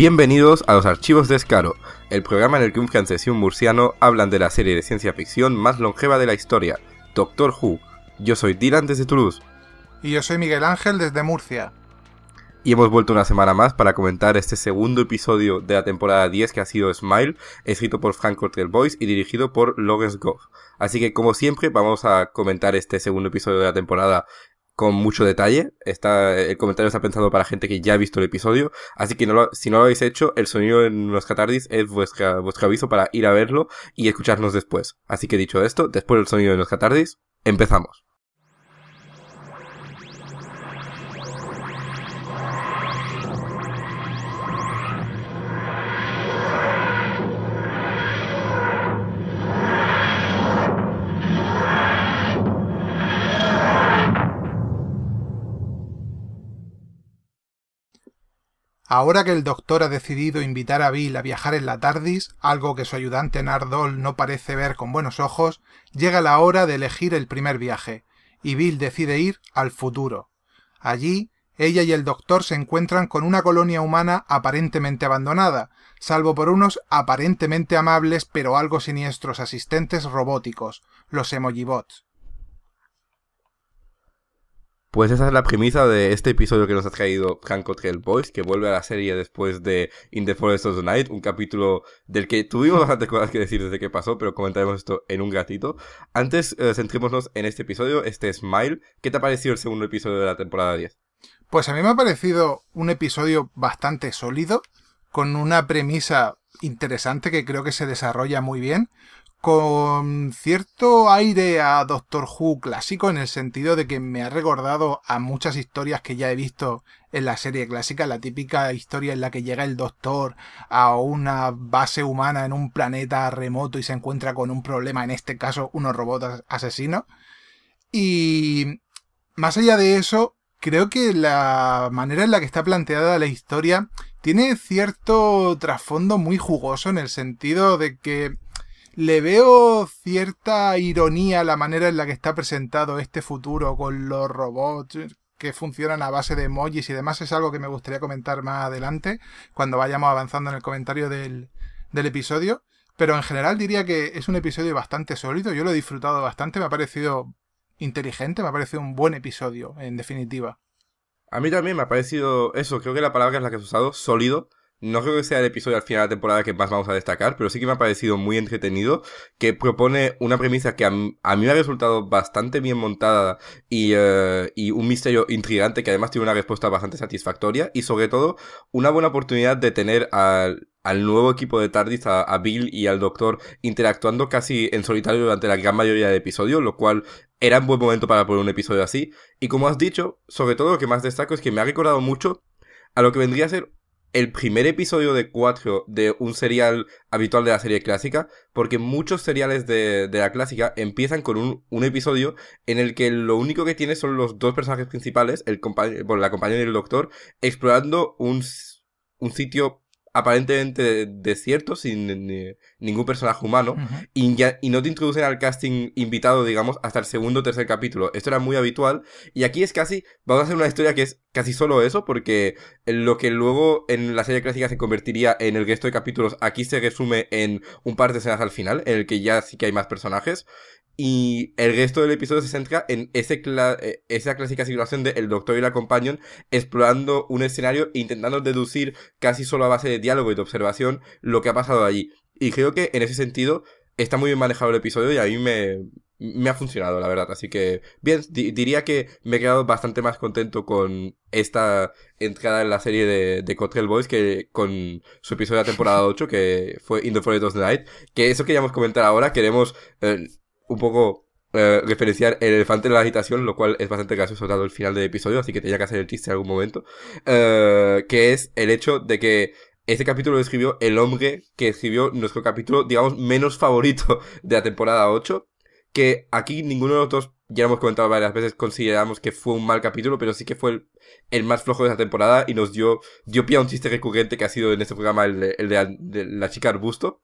Bienvenidos a los Archivos de Escaro, el programa en el que un francés y un murciano hablan de la serie de ciencia ficción más longeva de la historia, Doctor Who. Yo soy Dylan desde Toulouse. Y yo soy Miguel Ángel desde Murcia. Y hemos vuelto una semana más para comentar este segundo episodio de la temporada 10 que ha sido Smile, escrito por Frank Cottrell Boyce y dirigido por Lawrence Goff. Así que como siempre vamos a comentar este segundo episodio de la temporada con mucho detalle. Está, el comentario está pensado para gente que ya ha visto el episodio, así que si no lo habéis hecho, el sonido en los catardis es vuestra, vuestro aviso para ir a verlo y escucharnos después. Así que dicho esto, después del sonido en los catardis, empezamos. Ahora que el doctor ha decidido invitar a Bill a viajar en la TARDIS, algo que su ayudante Nardol no parece ver con buenos ojos, llega la hora de elegir el primer viaje, y Bill decide ir al futuro. Allí, ella y el doctor se encuentran con una colonia humana aparentemente abandonada, salvo por unos aparentemente amables pero algo siniestros asistentes robóticos, los Emojibots. Pues esa es la premisa de este episodio que nos ha traído Frank Cottrell Boys, que vuelve a la serie después de In the Forest of the Night, un capítulo del que tuvimos bastantes cosas que decir desde que pasó, pero comentaremos esto en un gatito. Antes, eh, centrémonos en este episodio, este Smile. ¿Qué te ha parecido el segundo episodio de la temporada 10? Pues a mí me ha parecido un episodio bastante sólido, con una premisa interesante que creo que se desarrolla muy bien, con cierto aire a Doctor Who clásico en el sentido de que me ha recordado a muchas historias que ya he visto en la serie clásica, la típica historia en la que llega el Doctor a una base humana en un planeta remoto y se encuentra con un problema, en este caso unos robots asesinos. Y más allá de eso, creo que la manera en la que está planteada la historia tiene cierto trasfondo muy jugoso en el sentido de que le veo cierta ironía a la manera en la que está presentado este futuro con los robots que funcionan a base de emojis y demás. Es algo que me gustaría comentar más adelante, cuando vayamos avanzando en el comentario del, del episodio. Pero en general diría que es un episodio bastante sólido. Yo lo he disfrutado bastante, me ha parecido inteligente, me ha parecido un buen episodio, en definitiva. A mí también me ha parecido eso, creo que la palabra es la que has usado, sólido. No creo que sea el episodio al final de la temporada que más vamos a destacar, pero sí que me ha parecido muy entretenido, que propone una premisa que a, mí me ha resultado bastante bien montada y, eh, y, un misterio intrigante que además tiene una respuesta bastante satisfactoria y sobre todo una buena oportunidad de tener al, al nuevo equipo de TARDIS, a, Bill y al Doctor, interactuando casi en solitario durante la gran mayoría de episodios, lo cual era un buen momento para poner un episodio así. Y como has dicho, sobre todo lo que más destaco es que me ha recordado mucho a lo que vendría a ser el primer episodio de cuatro de un serial habitual de la serie clásica, porque muchos seriales de, la clásica empiezan con un, un, episodio en el que lo único que tiene son los dos personajes principales, el bueno, la compañera y el doctor, explorando un, un sitio aparentemente desierto, sin ningún personaje humano, y, ya, y no te introducen al casting invitado, digamos, hasta el segundo o tercer capítulo. Esto era muy habitual, y aquí es casi, vamos a hacer una historia que es casi solo eso, porque lo que luego en la serie clásica se convertiría en el resto de capítulos, aquí se resume en un par de escenas al final, en el que ya sí que hay más personajes, y el resto del episodio se centra en ese eh, esa clásica situación de el doctor y la companion explorando un escenario e intentando deducir casi solo a base de diálogo y de observación lo que ha pasado allí. Y creo que en ese sentido está muy bien manejado el episodio y a mí me, ha funcionado, la verdad. Así que, bien, diría que me he quedado bastante más contento con esta entrada en la serie de, de Cottrell Boys que con su episodio de la temporada 8, que fue In the Forest of the Night. Que eso queríamos comentar ahora, queremos... Eh, un poco eh, referenciar el elefante en la agitación, lo cual es bastante gracioso dado el final del episodio, así que tenía que hacer el chiste en algún momento, eh, que es el hecho de que este capítulo lo escribió el hombre que escribió nuestro capítulo, digamos, menos favorito de la temporada 8, que aquí ninguno de nosotros, ya lo hemos comentado varias veces, consideramos que fue un mal capítulo, pero sí que fue el, más flojo de la temporada y nos dio, dio pie a un chiste recurrente que ha sido en este programa el de, el de la chica arbusto,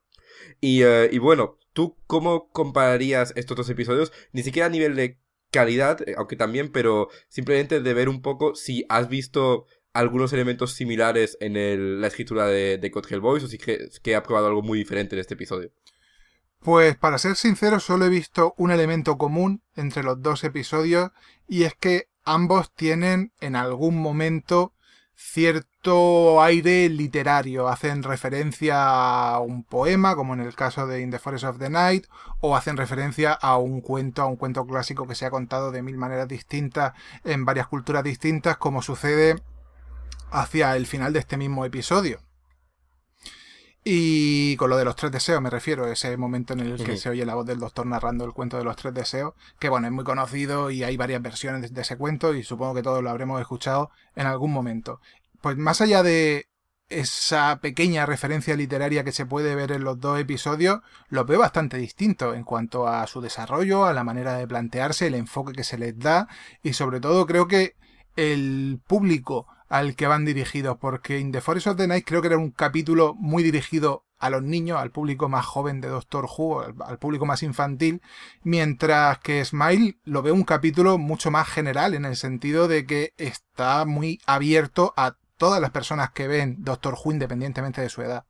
eh, y, bueno, ¿tú cómo compararías estos dos episodios? Ni siquiera a nivel de calidad, eh, aunque también, pero simplemente de ver un poco si has visto algunos elementos similares en la escritura de, de Code Boys o si crees que ha probado algo muy diferente en este episodio. Pues para ser sincero, solo he visto un elemento común entre los dos episodios y es que ambos tienen en algún momento cierto aire literario. Hacen referencia a un poema, como en el caso de In the Forest of the Night, o hacen referencia a un cuento, a un cuento clásico que se ha contado de mil maneras distintas en varias culturas distintas, como sucede hacia el final de este mismo episodio. Y con lo de los tres deseos me refiero, ese momento en el que se oye la voz del doctor narrando el cuento de los tres deseos, que bueno, es muy conocido y hay varias versiones de ese cuento y supongo que todos lo habremos escuchado en algún momento. Pues más allá de esa pequeña referencia literaria que se puede ver en los dos episodios, lo veo bastante distinto en cuanto a su desarrollo, a la manera de plantearse, el enfoque que se les da y sobre todo creo que el público al que van dirigidos, porque In the Forest of the Night creo que era un capítulo muy dirigido a los niños, al público más joven de Doctor Who, al, público más infantil, mientras que Smile lo veo un capítulo mucho más general en el sentido de que está muy abierto a todas las personas que ven Doctor Who independientemente de su edad.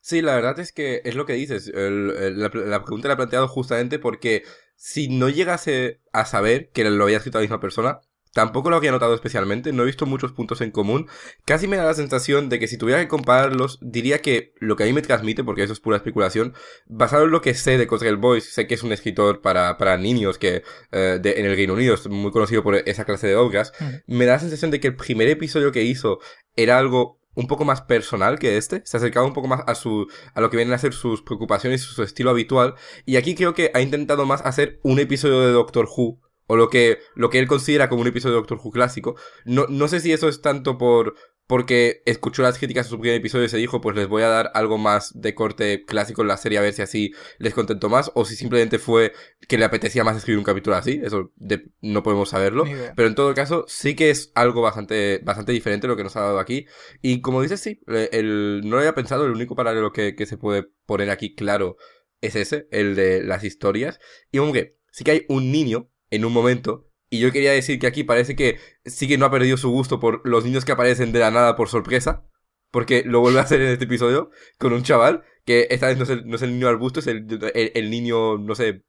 Sí, la verdad es que es lo que dices. la, la, pregunta la he planteado justamente porque si no llegase a saber que lo había escrito la misma persona, Tampoco lo había notado especialmente, no he visto muchos puntos en común. Casi me da la sensación de que si tuviera que compararlos, diría que lo que a mí me transmite, porque eso es pura especulación, basado en lo que sé de Cosgrave Boys, sé que es un escritor para, para niños que eh, en el Reino Unido es muy conocido por esa clase de obras, me da la sensación de que el primer episodio que hizo era algo un poco más personal que este, se acercaba un poco más a su a lo que vienen a ser sus preocupaciones y su estilo habitual y aquí creo que ha intentado más hacer un episodio de Doctor Who o lo que, lo que él considera como un episodio de Doctor Who clásico. No, no sé si eso es tanto por porque escuchó las críticas a su primer episodio y se dijo, pues les voy a dar algo más de corte clásico en la serie a ver si así les contento más, o si simplemente fue que le apetecía más escribir un capítulo así, eso no podemos saberlo, pero en todo caso sí que es algo bastante, bastante diferente lo que nos ha dado aquí, y como dices, sí, el, no lo había pensado, el único paralelo que, que se puede poner aquí claro es ese, el de las historias, y aunque sí que hay un niño en un momento. Y yo quería decir que aquí parece que sí que no ha perdido su gusto por los niños que aparecen de la nada por sorpresa. Porque lo vuelve a hacer en este episodio con un chaval que esta vez no es el, no es el niño arbusto, es el, el, niño, no sé,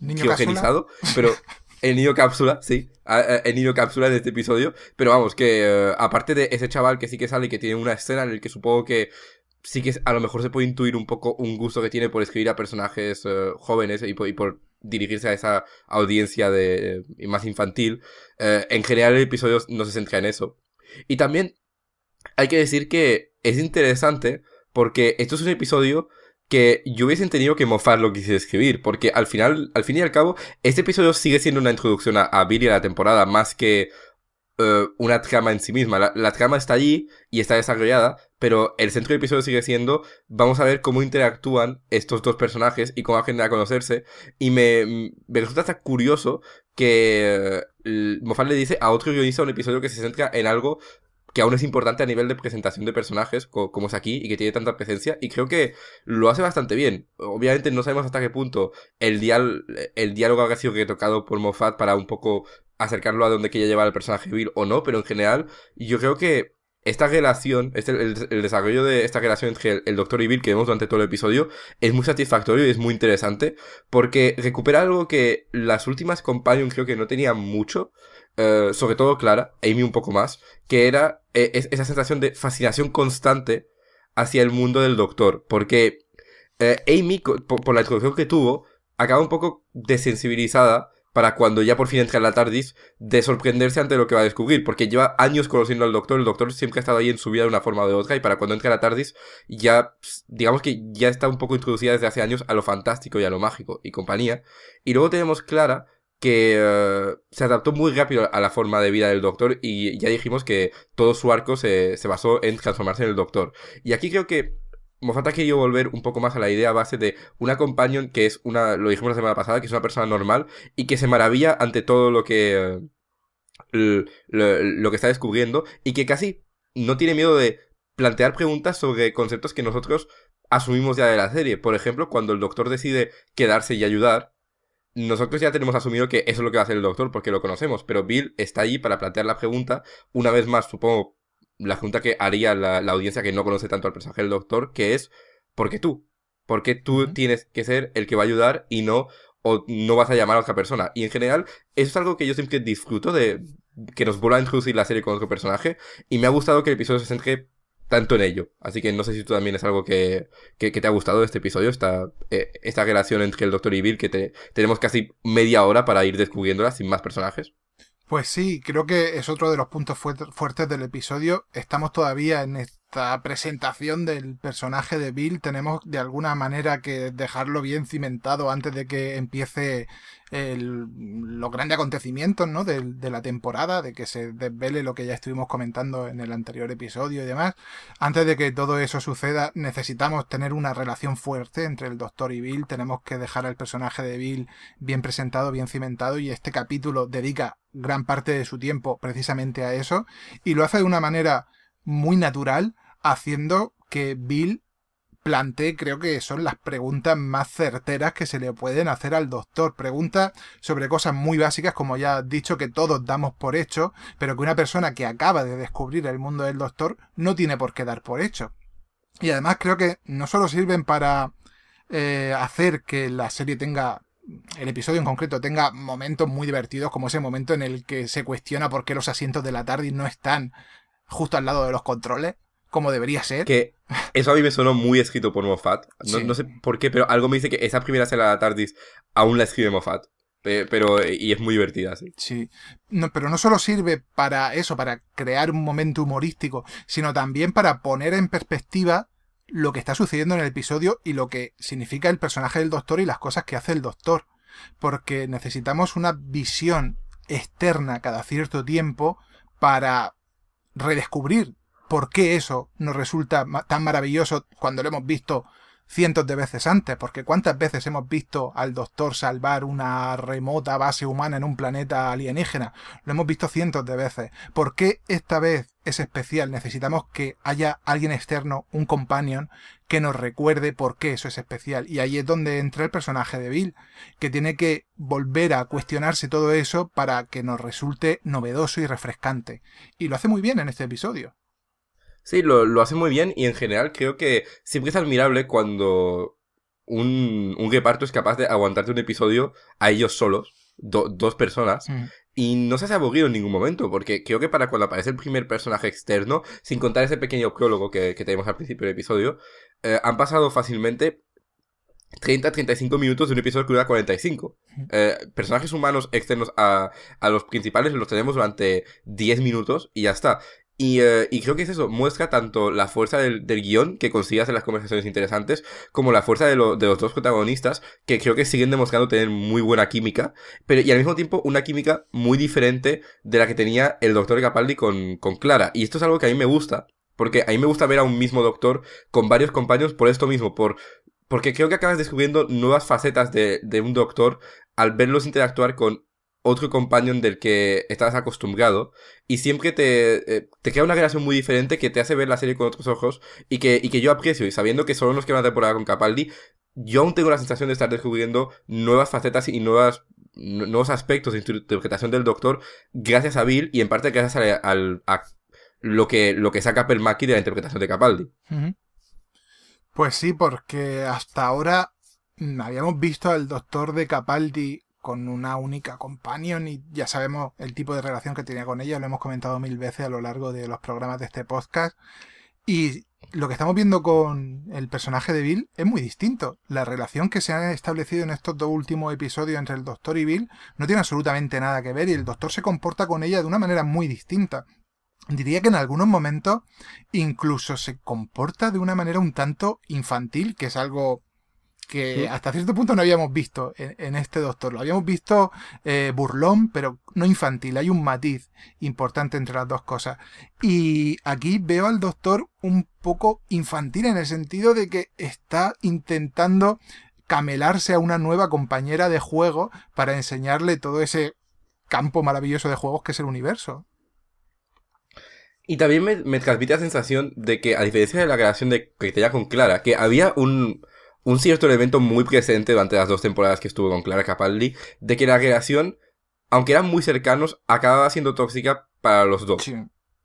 ¿Niño pero el niño cápsula, sí, el niño cápsula en este episodio. Pero vamos, que eh, aparte de ese chaval que sí que sale y que tiene una escena en el que supongo que sí que a lo mejor se puede intuir un poco un gusto que tiene por escribir a personajes eh, jóvenes y por, dirigirse a esa audiencia de, más infantil. Eh, en general el episodio no se centra en eso. Y también hay que decir que es interesante porque esto es un episodio que yo hubiese entendido que Moffat lo quisiera escribir, porque al final, al fin y al cabo, este episodio sigue siendo una introducción a, a Billy a la temporada, más que eh, una trama en sí misma. La, trama está allí y está desarrollada, pero el centro del episodio sigue siendo, vamos a ver cómo interactúan estos dos personajes y cómo aprenden a conocerse. Y me, me resulta hasta curioso que eh, Moffat le dice a otro guionista un episodio que se centra en algo que aún es importante a nivel de presentación de personajes, como es aquí, y que tiene tanta presencia, y creo que lo hace bastante bien. Obviamente no sabemos hasta qué punto el, dial el diálogo ha sido retocado por Moffat para un poco acercarlo a donde quiere llevar el personaje Bill o no, pero en general yo creo que esta relación, este, el, desarrollo de esta relación entre el, Doctor y Bill que vemos durante todo el episodio es muy satisfactorio y es muy interesante porque recupera algo que las últimas Companion creo que no tenían mucho, eh, sobre todo Clara, Amy un poco más, que era eh, esa sensación de fascinación constante hacia el mundo del Doctor, porque eh, Amy, por, la introducción que tuvo, acaba un poco desensibilizada para cuando ya por fin entra en la TARDIS, de sorprenderse ante lo que va a descubrir, porque lleva años conociendo al Doctor, el Doctor siempre ha estado ahí en su vida de una forma o de otra, y para cuando entra en la TARDIS, ya, digamos que ya está un poco introducida desde hace años a lo fantástico y a lo mágico y compañía. Y luego tenemos Clara, que eh, se adaptó muy rápido a la forma de vida del Doctor, y ya dijimos que todo su arco se basó en transformarse en el Doctor. Y aquí creo que Moffat ha querido volver un poco más a la idea base de una companion que es una, lo dijimos la semana pasada, que es una persona normal y que se maravilla ante todo lo que, lo, que está descubriendo y que casi no tiene miedo de plantear preguntas sobre conceptos que nosotros asumimos ya de la serie. Por ejemplo, cuando el doctor decide quedarse y ayudar, nosotros ya tenemos asumido que eso es lo que va a hacer el doctor porque lo conocemos, pero Bill está allí para plantear la pregunta, una vez más, supongo, la pregunta que haría la, audiencia que no conoce tanto al personaje del doctor, que es, ¿por qué tú? ¿Por qué tú tienes que ser el que va a ayudar y no, o no vas a llamar a otra persona? Y en general, eso es algo que yo siempre disfruto de que nos vuelva a introducir la serie con otro personaje, y me ha gustado que el episodio se centre tanto en ello. Así que no sé si tú también es algo que, que, te ha gustado de este episodio, esta, eh, esta relación entre el Doctor y Bill, que te, tenemos casi media hora para ir descubriéndola sin más personajes. Pues sí, creo que es otro de los puntos fuertes del episodio. Estamos todavía en esta presentación del personaje de Bill. Tenemos de alguna manera que dejarlo bien cimentado antes de que empiece los grandes acontecimientos ¿no? de, de, la temporada, de que se desvele lo que ya estuvimos comentando en el anterior episodio y demás. Antes de que todo eso suceda, necesitamos tener una relación fuerte entre el Doctor y Bill. Tenemos que dejar al personaje de Bill bien presentado, bien cimentado y este capítulo dedica gran parte de su tiempo precisamente a eso y lo hace de una manera muy natural, haciendo que Bill plantee, creo que son las preguntas más certeras que se le pueden hacer al doctor. Preguntas sobre cosas muy básicas, como ya has dicho, que todos damos por hecho, pero que una persona que acaba de descubrir el mundo del doctor no tiene por qué dar por hecho. Y además creo que no solo sirven para eh, hacer que la serie tenga el episodio en concreto tenga momentos muy divertidos, como ese momento en el que se cuestiona por qué los asientos de la TARDIS no están justo al lado de los controles, como debería ser. Que eso a mí me sonó muy escrito por Moffat. No, sé por qué, pero algo me dice que esa primera escena de la TARDIS aún la escribe Moffat. Pero, y es muy divertida, sí. Sí. No, pero no solo sirve para eso, para crear un momento humorístico, sino también para poner en perspectiva lo que está sucediendo en el episodio y lo que significa el personaje del doctor y las cosas que hace el doctor. Porque necesitamos una visión externa cada cierto tiempo para redescubrir por qué eso nos resulta tan maravilloso cuando lo hemos visto cientos de veces antes, porque cuántas veces hemos visto al doctor salvar una remota base humana en un planeta alienígena, lo hemos visto cientos de veces. ¿Por qué esta vez es especial? Necesitamos que haya alguien externo, un companion, que nos recuerde por qué eso es especial. Y ahí es donde entra el personaje de Bill, que tiene que volver a cuestionarse todo eso para que nos resulte novedoso y refrescante. Y lo hace muy bien en este episodio. Sí, lo, lo, hace muy bien y en general creo que siempre es admirable cuando un, un reparto es capaz de aguantarte un episodio a ellos solos, dos personas, mm. y no se hace aburrido en ningún momento, porque creo que para cuando aparece el primer personaje externo, sin contar ese pequeño prólogo que, que tenemos al principio del episodio, eh, han pasado fácilmente 30-35 minutos de un episodio que dura 45. Eh, personajes humanos externos a, a, los principales los tenemos durante 10 minutos y ya está. Eh, y, creo que es eso, muestra tanto la fuerza del, guion que consigue hacer las conversaciones interesantes, como la fuerza de, los dos protagonistas, que creo que siguen demostrando tener muy buena química, pero y al mismo tiempo una química muy diferente de la que tenía el doctor Capaldi con, con Clara. Y esto es algo que a mí me gusta, porque a mí me gusta ver a un mismo doctor con varios compañeros por esto mismo, por porque creo que acabas descubriendo nuevas facetas de, de un doctor al verlos interactuar con otro companion del que estás acostumbrado y siempre te, eh, te crea una relación muy diferente que te hace ver la serie con otros ojos y que, y que yo aprecio y sabiendo que solo nos queda una temporada con Capaldi, yo aún tengo la sensación de estar descubriendo nuevas facetas y nuevas nuevos aspectos de interpretación del Doctor gracias a Bill y en parte gracias a, a lo que lo que saca Permaki de la interpretación de Capaldi. Pues sí, porque hasta ahora habíamos visto al Doctor de Capaldi con una única companion y ya sabemos el tipo de relación que tenía con ella, lo hemos comentado mil veces a lo largo de los programas de este podcast. Y lo que estamos viendo con el personaje de Bill es muy distinto. La relación que se ha establecido en estos dos últimos episodios entre el doctor y Bill no tiene absolutamente nada que ver y el doctor se comporta con ella de una manera muy distinta. Diría que en algunos momentos incluso se comporta de una manera un tanto infantil, que es algo que hasta cierto punto no habíamos visto en, este doctor. Lo habíamos visto eh, burlón, pero no infantil. Hay un matiz importante entre las dos cosas. Y aquí veo al doctor un poco infantil en el sentido de que está intentando camelarse a una nueva compañera de juego para enseñarle todo ese campo maravilloso de juegos que es el universo. Y también me, me transmite la sensación de que, a diferencia de la creación de tenía con Clara, que había un, un cierto elemento muy presente durante las dos temporadas que estuvo con Clara Capaldi, de que la relación, aunque eran muy cercanos, acababa siendo tóxica para los dos.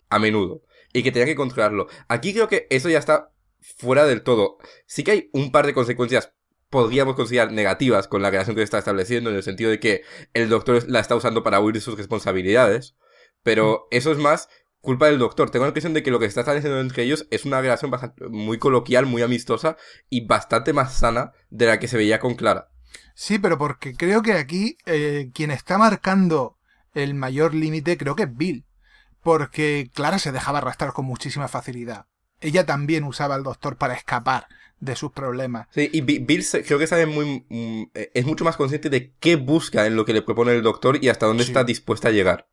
A menudo. Y que tenía que controlarlo. Aquí creo que eso ya está fuera del todo. Sí que hay un par de consecuencias podríamos considerar negativas con la relación que está estableciendo, en el sentido de que el doctor la está usando para huir de sus responsabilidades. Pero eso es más culpa del doctor. Tengo la impresión de que lo que está estableciendo entre ellos es una relación muy coloquial, muy amistosa y bastante más sana de la que se veía con Clara. Sí, pero porque creo que aquí eh, quien está marcando el mayor límite creo que es Bill. Porque Clara se dejaba arrastrar con muchísima facilidad. Ella también usaba al doctor para escapar de sus problemas. Sí, y Bill creo que sabe muy, mm, es mucho más consciente de qué busca en lo que le propone el doctor y hasta dónde está dispuesta a llegar.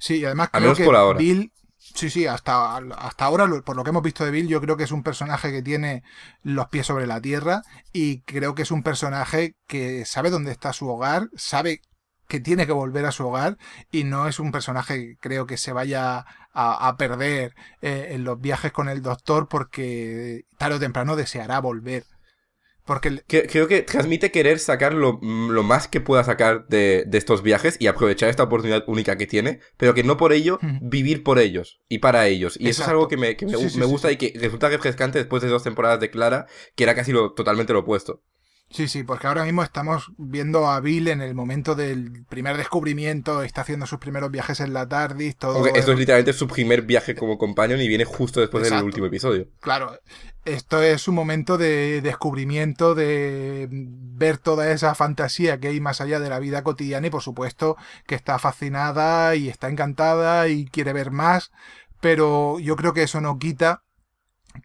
Sí, además creo que Bill, sí, sí, hasta, hasta ahora, por lo que hemos visto de Bill, yo creo que es un personaje que tiene los pies sobre la tierra y creo que es un personaje que sabe dónde está su hogar, sabe que tiene que volver a su hogar y no es un personaje creo que se vaya a, perder eh, en los viajes con el doctor porque tarde o temprano deseará volver. Porque Creo que transmite querer sacar lo, más que pueda sacar de, estos viajes y aprovechar esta oportunidad única que tiene, pero que no por ello vivir por ellos y para ellos. Y eso es algo que me, gusta y que resulta refrescante después de dos temporadas de Clara, que era casi lo, totalmente lo opuesto. Sí, sí, porque ahora mismo estamos viendo a Bill en el momento del primer descubrimiento, está haciendo sus primeros viajes en la TARDIS, todo... esto es literalmente su primer viaje como companion y viene justo después del último episodio. Claro, esto es un momento de descubrimiento, de ver toda esa fantasía que hay más allá de la vida cotidiana y por supuesto que está fascinada y está encantada y quiere ver más, pero yo creo que eso no quita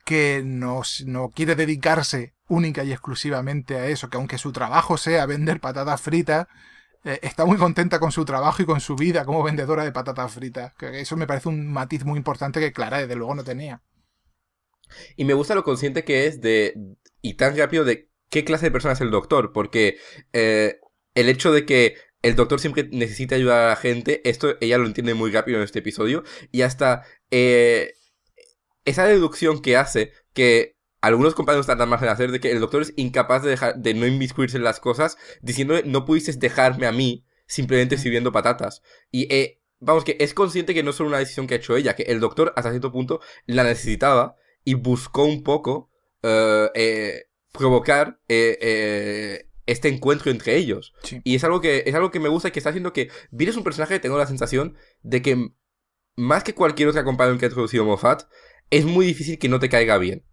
que no, no quiere dedicarse única y exclusivamente a eso, que aunque su trabajo sea vender patatas fritas, eh, está muy contenta con su trabajo y con su vida como vendedora de patatas fritas. Que eso me parece un matiz muy importante que Clara desde luego no tenía. Y me gusta lo consciente que es de, y tan rápido de qué clase de persona es el doctor, porque eh, el hecho de que el doctor siempre necesita ayudar a la gente, esto ella lo entiende muy rápido en este episodio, y hasta eh, esa deducción que hace que algunos compañeros tardan más en hacer de que el doctor es incapaz de dejar de no inmiscuirse en las cosas, diciéndole no pudiste dejarme a mí simplemente sirviendo patatas. Y eh, vamos, que es consciente que no es solo una decisión que ha hecho ella, que el doctor hasta cierto punto la necesitaba y buscó un poco eh, eh, provocar este encuentro entre ellos. Y es algo que es algo que me gusta y que está haciendo que Bill es un personaje que tengo la sensación de que más que cualquier otra compañero que ha introducido Moffat, es muy difícil que no te caiga bien.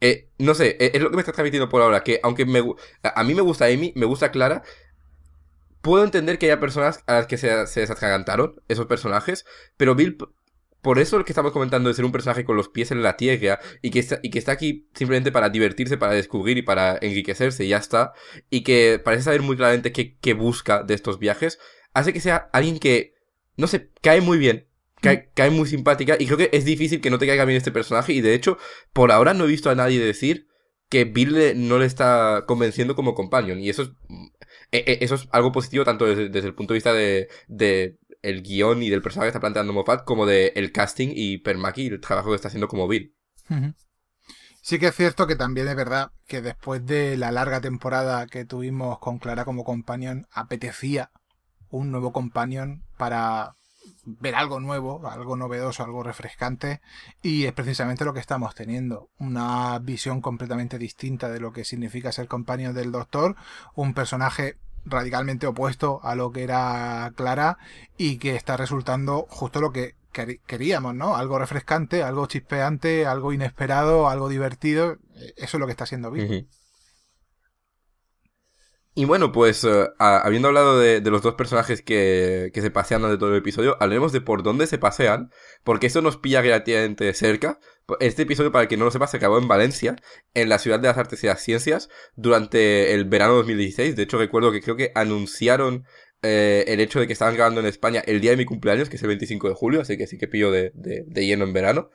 Eh, no sé, eh, es lo que me está transmitiendo por ahora, que aunque me, a mí me gusta Amy, me gusta Clara, puedo entender que haya personas a las que se, se esos personajes, pero Bill, por eso lo que estamos comentando de ser un personaje con los pies en la tierra y que está, y que está aquí simplemente para divertirse, para descubrir y para enriquecerse y ya está, y que parece saber muy claramente qué, qué busca de estos viajes, hace que sea alguien que, no sé, cae muy bien cae, muy simpática y creo que es difícil que no te caiga bien este personaje y de hecho por ahora no he visto a nadie decir que Bill no le está convenciendo como companion y eso es, e, e, eso es algo positivo tanto desde, el punto de vista de, de, el guion y del personaje que está planteando Moffat como de el casting y Permaki y el trabajo que está haciendo como Bill. Sí que es cierto que también es verdad que después de la larga temporada que tuvimos con Clara como companion, apetecía un nuevo companion para ver algo nuevo, algo novedoso, algo refrescante y es precisamente lo que estamos teniendo. Una visión completamente distinta de lo que significa ser compañero del doctor, un personaje radicalmente opuesto a lo que era Clara y que está resultando justo lo que queríamos, ¿no? Algo refrescante, algo chispeante, algo inesperado, algo divertido. Eso es lo que está haciendo bien. Y bueno, pues eh, habiendo hablado de, los dos personajes que, se pasean de todo el episodio, hablemos de por dónde se pasean, porque eso nos pilla relativamente cerca. Este episodio, para el que no lo sepa, se acabó en Valencia, en la ciudad de las artes y las ciencias, durante el verano 2016. De hecho, recuerdo que creo que anunciaron eh, el hecho de que estaban grabando en España el día de mi cumpleaños, que es el 25 de julio, así que sí que pillo de, de, lleno en verano.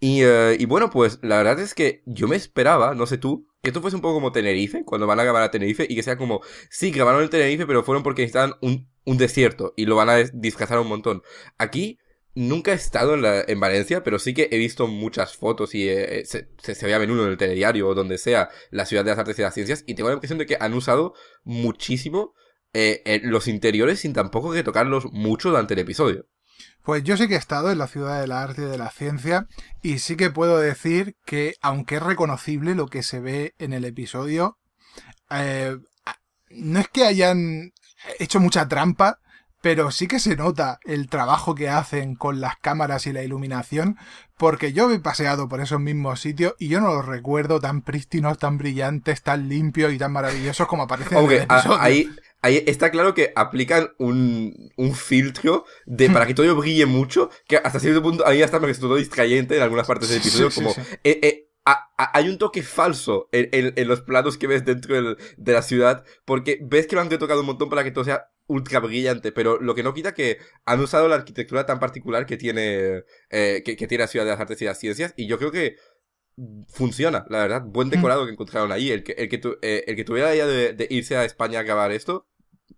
Y, eh, y bueno, pues la verdad es que yo me esperaba, no sé tú, que esto fuese un poco como Tenerife, cuando van a grabar a Tenerife, y que sea como, sí, grabaron en Tenerife, pero fueron porque necesitaban un, un desierto y lo van a disfrazar un montón. Aquí nunca he estado en, Valencia, pero sí que he visto muchas fotos y eh, se, se, ve a menudo en el telediario o donde sea la ciudad de las artes y las ciencias y tengo la impresión de que han usado muchísimo eh, los interiores sin tampoco que tocarlos mucho durante el episodio. Pues yo sí que he estado en la ciudad de la arte y de la ciencia y sí que puedo decir que aunque es reconocible lo que se ve en el episodio, eh, no es que hayan hecho mucha trampa, pero sí que se nota el trabajo que hacen con las cámaras y la iluminación, porque yo he paseado por esos mismos sitios y yo no los recuerdo tan prístinos, tan brillantes, tan limpios y tan maravillosos como aparecen en el episodio. Ahí, ahí está claro que aplican un, un filtro de para que todo brille mucho, que hasta cierto punto ahí hasta me todo distrayente en algunas partes del episodio, como... Eh, eh, hay un toque falso en, en, los planos que ves dentro de la ciudad, porque ves que lo han retocado un montón para que todo sea ultra brillante, pero lo que no quita que han usado la arquitectura tan particular que tiene, eh, que, tiene la ciudad de las artes y las ciencias, y yo creo que funciona, la verdad. Buen decorado que encontraron ahí. El que, el que, eh, el que tuviera la idea de, irse a España a grabar esto,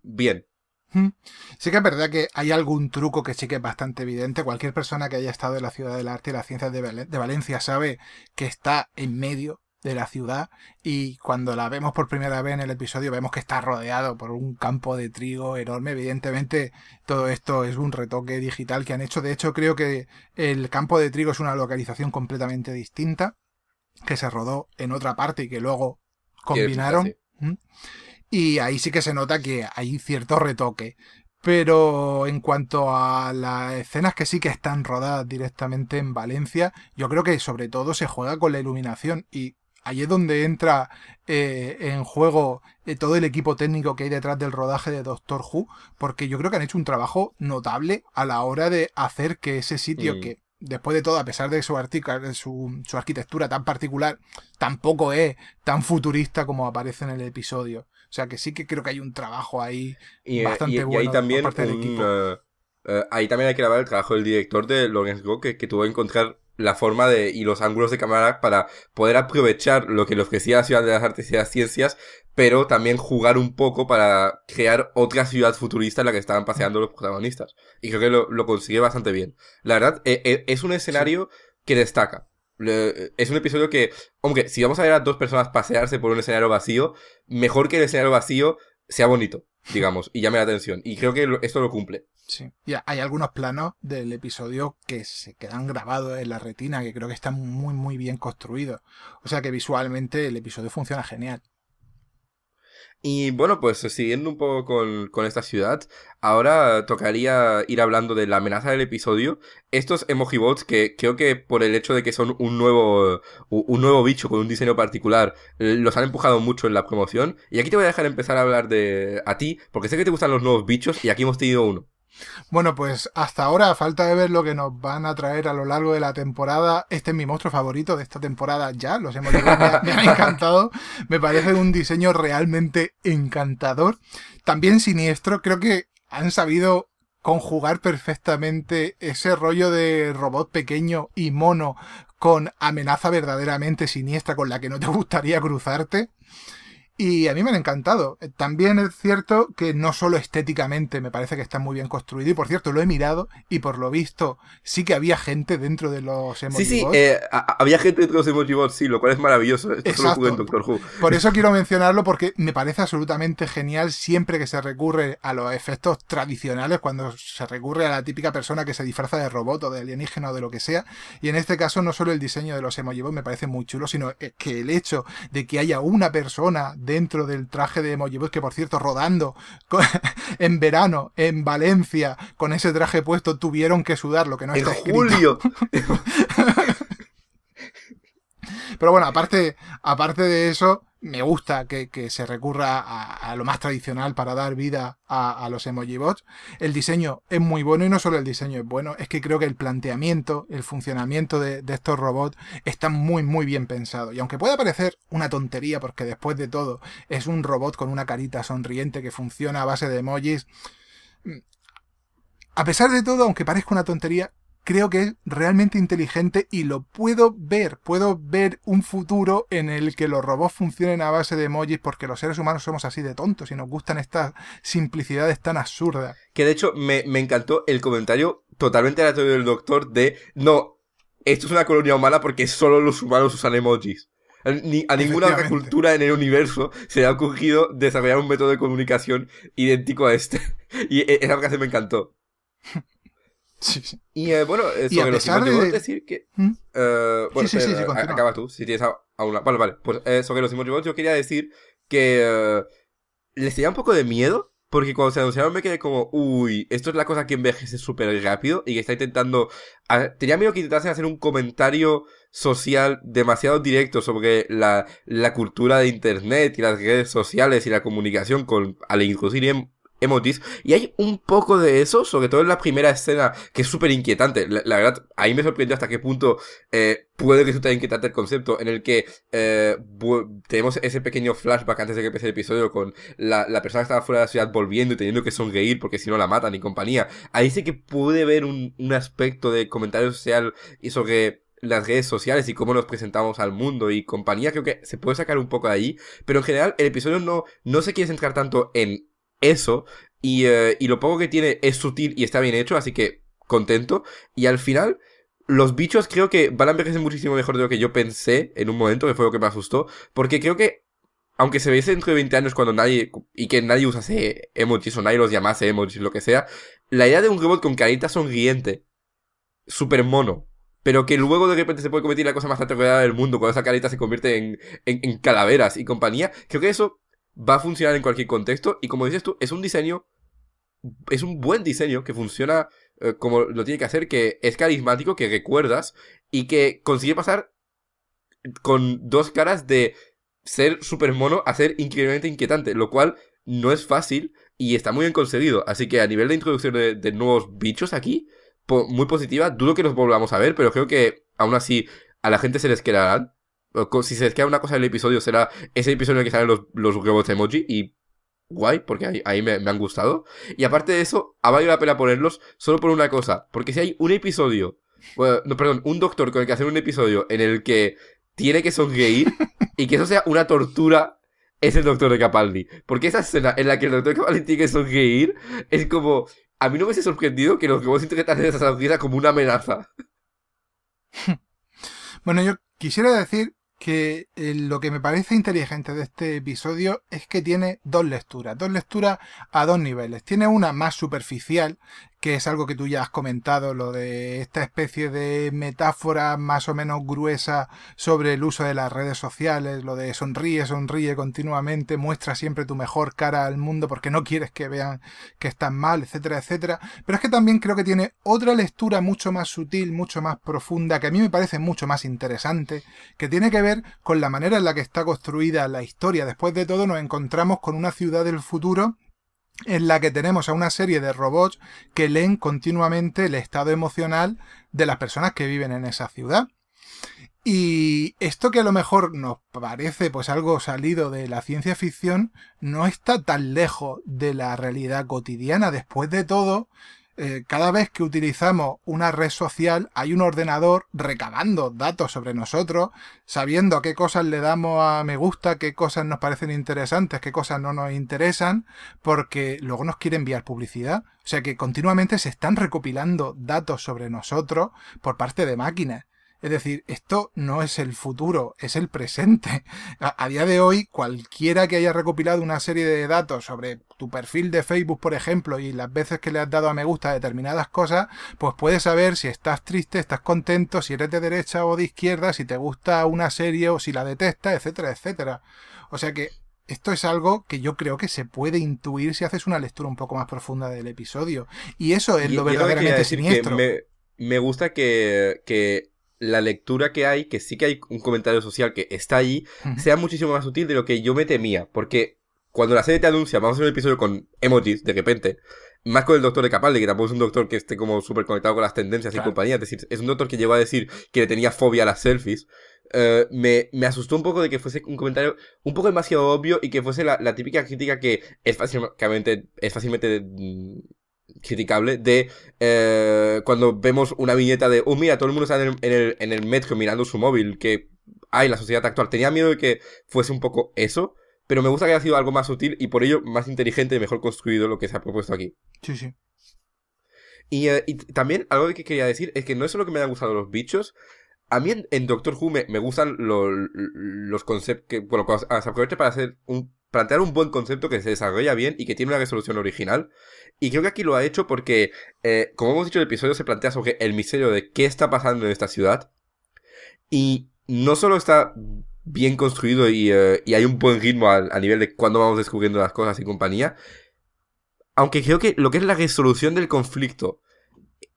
bien. Mm. Sí que es verdad que hay algún truco que sí que es bastante evidente. Cualquier persona que haya estado en la ciudad del arte y las ciencias de, Valencia sabe que está en medio de la ciudad y cuando la vemos por primera vez en el episodio vemos que está rodeado por un campo de trigo enorme. Evidentemente todo esto es un retoque digital que han hecho. De hecho creo que el campo de trigo es una localización completamente distinta que se rodó en otra parte y que luego combinaron. Y ahí sí que se nota que hay cierto retoque. Pero en cuanto a las escenas que sí que están rodadas directamente en Valencia, yo creo que sobre todo se juega con la iluminación y Ahí es donde entra eh, en juego eh, todo el equipo técnico que hay detrás del rodaje de Doctor Who, porque yo creo que han hecho un trabajo notable a la hora de hacer que ese sitio mm. que después de todo, a pesar de su, su, su, arquitectura tan particular, tampoco es tan futurista como aparece en el episodio. O sea que sí que creo que hay un trabajo ahí eh, bastante bueno ahí también por parte del equipo. ahí también hay que grabar el trabajo del director de Lawrence Go, que, que tuvo que encontrar la forma de y los ángulos de cámara para poder aprovechar lo que le ofrecía la ciudad de las artes y las ciencias, pero también jugar un poco para crear otra ciudad futurista en la que estaban paseando los protagonistas. Y creo que lo, lo consigue bastante bien. La verdad, es un escenario que destaca. Es un episodio que, hombre, si vamos a ver a dos personas pasearse por un escenario vacío, mejor que el escenario vacío sea bonito, digamos, y llame la atención. Y creo que esto lo cumple. Sí. Y hay algunos planos del episodio que se quedan grabados en la retina, que creo que están muy, muy bien construidos. O sea que visualmente el episodio funciona genial. Y bueno, pues siguiendo un poco con, con, esta ciudad, ahora tocaría ir hablando de la amenaza del episodio. Estos emoji bots que creo que por el hecho de que son un nuevo, un nuevo bicho con un diseño particular, los han empujado mucho en la promoción. Y aquí te voy a dejar empezar a hablar de a ti, porque sé que te gustan los nuevos bichos y aquí hemos tenido uno. Bueno, pues hasta ahora, a falta de ver lo que nos van a traer a lo largo de la temporada, este es mi monstruo favorito de esta temporada ya, los hemos me, me ha encantado, me parece un diseño realmente encantador, también siniestro, creo que han sabido conjugar perfectamente ese rollo de robot pequeño y mono con amenaza verdaderamente siniestra con la que no te gustaría cruzarte. Y a mí me han encantado. Eh, también es cierto que no solo estéticamente me parece que está muy bien construido. Y por cierto, lo he mirado y por lo visto sí que había gente dentro de los emoji Sí, sí, eh, había gente dentro de los emoji bots, sí, lo cual es maravilloso. Esto Exacto. en Doctor Who. Por eso quiero mencionarlo porque me parece absolutamente genial siempre que se recurre a los efectos tradicionales, cuando se recurre a la típica persona que se disfraza de robot o de alienígena o de lo que sea. Y en este caso no solo el diseño de los emoji bots me parece muy chulo, sino que el hecho de que haya una persona dentro del traje de Emojibus, que por cierto, rodando en verano en Valencia con ese traje puesto, tuvieron que sudar, lo que no está en julio. Pero bueno, aparte, aparte de eso, me gusta que, se recurra a, lo más tradicional para dar vida a, los emoji bots. El diseño es muy bueno y no solo el diseño es bueno, es que creo que el planteamiento, el funcionamiento de, estos robots está muy muy bien pensado. Y aunque pueda parecer una tontería, porque después de todo es un robot con una carita sonriente que funciona a base de emojis, mm, a pesar de todo, aunque parezca una tontería, creo que es realmente inteligente y lo puedo ver. Puedo ver un futuro en el que los robots funcionen a base de emojis porque los seres humanos somos así de tontos y nos gustan estas simplicidades tan absurdas. Que de hecho me, me encantó el comentario totalmente aleatorio del doctor de, no, esto es una colonia humana porque solo los humanos usan emojis. Ni, a ninguna otra cultura en el universo se le ha ocurrido desarrollar un método de comunicación idéntico a este. Y e, esa frase me encantó. Sí, sí. Y eh, bueno, eh, sobre los emojis, de... decir que. ¿Mm? Uh, bueno, sí, sí, sí, sí acaba tú, si tienes a, a una. Vale, vale. Pues eh, sobre los emojis, yo quería decir que les tenía un poco de miedo porque cuando se anunciaron me quedé como, uy, esto es la cosa que envejece súper rápido y que está intentando... Tenía miedo que intentasen hacer un comentario social demasiado directo sobre la, la cultura de Internet y las redes sociales y la comunicación con, al inclusive emojis. Y hay un poco de eso, sobre todo en la primera escena, que es súper inquietante. La, verdad, ahí me sorprendió hasta qué punto eh, puede resultar inquietante el concepto en el que eh, tenemos ese pequeño flashback antes de que empiece el episodio con la, la, persona que estaba fuera de la ciudad volviendo y teniendo que sonreír porque si no la matan y compañía. Ahí sí que puede ver un, un aspecto de comentario social y sobre las redes sociales y cómo nos presentamos al mundo y compañía, creo que se puede sacar un poco de ahí, pero en general el episodio no, no se quiere centrar tanto en eso. Y, eh, y lo poco que tiene es sutil y está bien hecho, así que contento. Y al final, los bichos creo que van a envejecer muchísimo mejor de lo que yo pensé en un momento, que fue lo que me asustó. Porque creo que, aunque se viese dentro de 20 años cuando nadie, y que nadie usase emojis o nadie los llamase emojis, lo que sea, la idea de un robot con carita sonriente, súper mono, pero que luego de repente se puede en la cosa más aterradora del mundo, cuando esa carita se convierte en, en calaveras y compañía, creo que eso va a funcionar en cualquier contexto. Y como dices tú, es un diseño, es un buen diseño que funciona eh, como lo tiene que hacer, que es carismático, que recuerdas y que consigue pasar con dos caras de ser súper mono a ser increíblemente inquietante, lo cual no es fácil y está muy bien conseguido. Así que a nivel de introducción de, nuevos bichos aquí, muy positiva, dudo que los volvamos a ver, pero creo que aún así a la gente se les quedarán si se queda una cosa del episodio, será ese episodio en el que salen los, los robots emoji y guay, porque ahí, me, han gustado. Y aparte de eso, ha valido la pena ponerlos solo por una cosa, porque si hay un episodio, no, perdón, un doctor con el que hacer un episodio en el que tiene que sonreír y que eso sea una tortura, es el doctor de Capaldi. Porque esa escena en la que el doctor de Capaldi tiene que sonreír es como... A mí no me hubiese sorprendido que los robots hacer esa sonrisa como una amenaza. Bueno, yo quisiera decir que eh, lo que me parece inteligente de este episodio es que tiene dos lecturas, dos lecturas a dos niveles. Tiene una más superficial, que es algo que tú ya has comentado, lo de esta especie de metáfora más o menos gruesa sobre el uso de las redes sociales, lo de sonríe, sonríe continuamente, muestra siempre tu mejor cara al mundo porque no quieres que vean que estás mal, etcétera, etcétera. Pero es que también creo que tiene otra lectura mucho más sutil, mucho más profunda, que a mí me parece mucho más interesante, que tiene que ver con la manera en la que está construida la historia. Después de todo nos encontramos con una ciudad del futuro en la que tenemos a una serie de robots que leen continuamente el estado emocional de las personas que viven en esa ciudad. Y esto que a lo mejor nos parece pues algo salido de la ciencia ficción no está tan lejos de la realidad cotidiana. Después de todo, eh, cada vez que utilizamos una red social hay un ordenador recabando datos sobre nosotros, sabiendo qué cosas le damos a me gusta, qué cosas nos parecen interesantes, qué cosas no nos interesan, porque luego nos quiere enviar publicidad. O sea que continuamente se están recopilando datos sobre nosotros por parte de máquinas. Es decir, esto no es el futuro, es el presente. A, día de hoy, cualquiera que haya recopilado una serie de datos sobre tu perfil de Facebook, por ejemplo, y las veces que le has dado a me gusta a determinadas cosas, pues puedes saber si estás triste, estás contento, si eres de derecha o de izquierda, si te gusta una serie o si la detestas, etcétera, etcétera. O sea que esto es algo que yo creo que se puede intuir si haces una lectura un poco más profunda del episodio. Y eso es lo verdaderamente siniestro. me, me, gusta que, que la lectura que hay, que sí que hay un comentario social que está ahí, sea muchísimo más útil de lo que yo me temía. Porque cuando la serie te anuncia, vamos a hacer un episodio con emojis, de repente, más con el doctor de Capaldi, que tampoco es un doctor que esté como súper conectado con las tendencias y compañía, es decir, es un doctor que llegó a decir que le tenía fobia a las selfies, eh, me, me, asustó un poco de que fuese un comentario un poco demasiado obvio y que fuese la, la típica crítica que es fácilmente, es fácilmente mm, criticable de eh, cuando vemos una viñeta de, oh mira, todo el mundo está en el, en el, metro mirando su móvil, que hay la sociedad actual. Tenía miedo de que fuese un poco eso, pero me gusta que haya sido algo más sutil y por ello más inteligente y mejor construido lo que se ha propuesto aquí. Sí, sí. Y, eh, y también algo que quería decir es que no es solo que me hayan gustado los bichos, a mí en, Doctor Who me, gustan los conceptos que, bueno, se aprovecha para hacer un, plantear un buen concepto que se desarrolla bien y que tiene una resolución original. Y creo que aquí lo ha hecho porque, eh, como hemos dicho, el episodio se plantea sobre el misterio de qué está pasando en esta ciudad. Y no solo está bien construido y, eh, hay un buen ritmo a, nivel de cuando vamos descubriendo las cosas y compañía. Aunque creo que lo que es la resolución del conflicto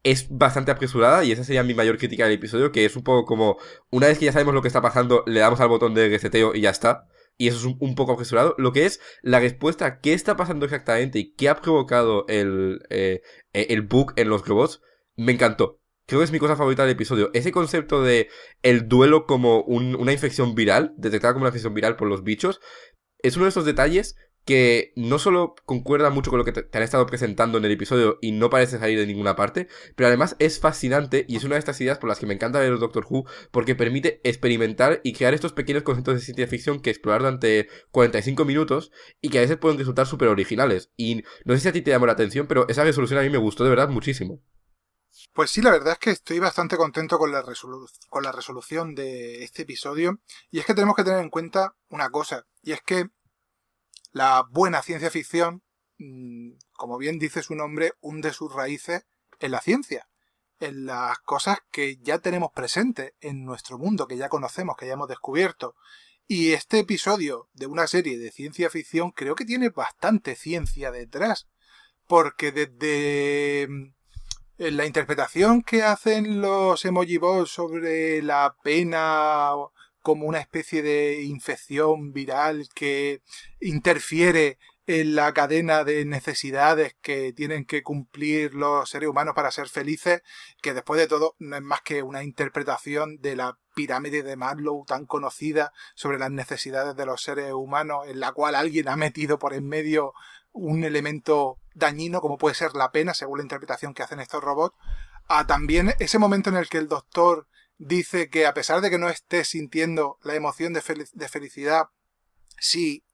es bastante apresurada y esa sería mi mayor crítica del episodio, que es un poco como, una vez que ya sabemos lo que está pasando, le damos al botón de reseteo y ya está. Y eso es un, poco apresurado. Lo que es la respuesta qué está pasando exactamente y qué ha provocado el, eh, el bug en los robots, me encantó. Creo que es mi cosa favorita del episodio. Ese concepto de el duelo como una infección viral, detectada como una infección viral por los bichos, es uno de esos detalles que no solo concuerda mucho con lo que te, han estado presentando en el episodio y no parece salir de ninguna parte, pero además es fascinante y es una de estas ideas por las que me encanta ver Doctor Who, porque permite experimentar y crear estos pequeños conceptos de ciencia ficción que explorar durante 45 minutos y que a veces pueden resultar súper originales. Y no sé si a ti te llamó la atención, pero esa resolución a mí me gustó de verdad muchísimo. Pues sí, la verdad es que estoy bastante contento con la, con la resolución de este episodio. Y es que tenemos que tener en cuenta una cosa, y es que la buena ciencia ficción, mm, como bien dice su nombre, hunde sus raíces en la ciencia, en las cosas que ya tenemos presentes en nuestro mundo, que ya conocemos, que ya hemos descubierto. Y este episodio de una serie de ciencia ficción creo que tiene bastante ciencia detrás, porque desde mm, la interpretación que hacen los emoji sobre la pena como una especie de infección viral que interfiere en la cadena de necesidades que tienen que cumplir los seres humanos para ser felices, que después de todo no es más que una interpretación de la pirámide de Maslow tan conocida sobre las necesidades de los seres humanos, en la cual alguien ha metido por en medio un elemento dañino como puede ser la pena, según la interpretación que hacen estos robots, a también ese momento en el que el doctor dice que a pesar de que no estés sintiendo la emoción de, felicidad, si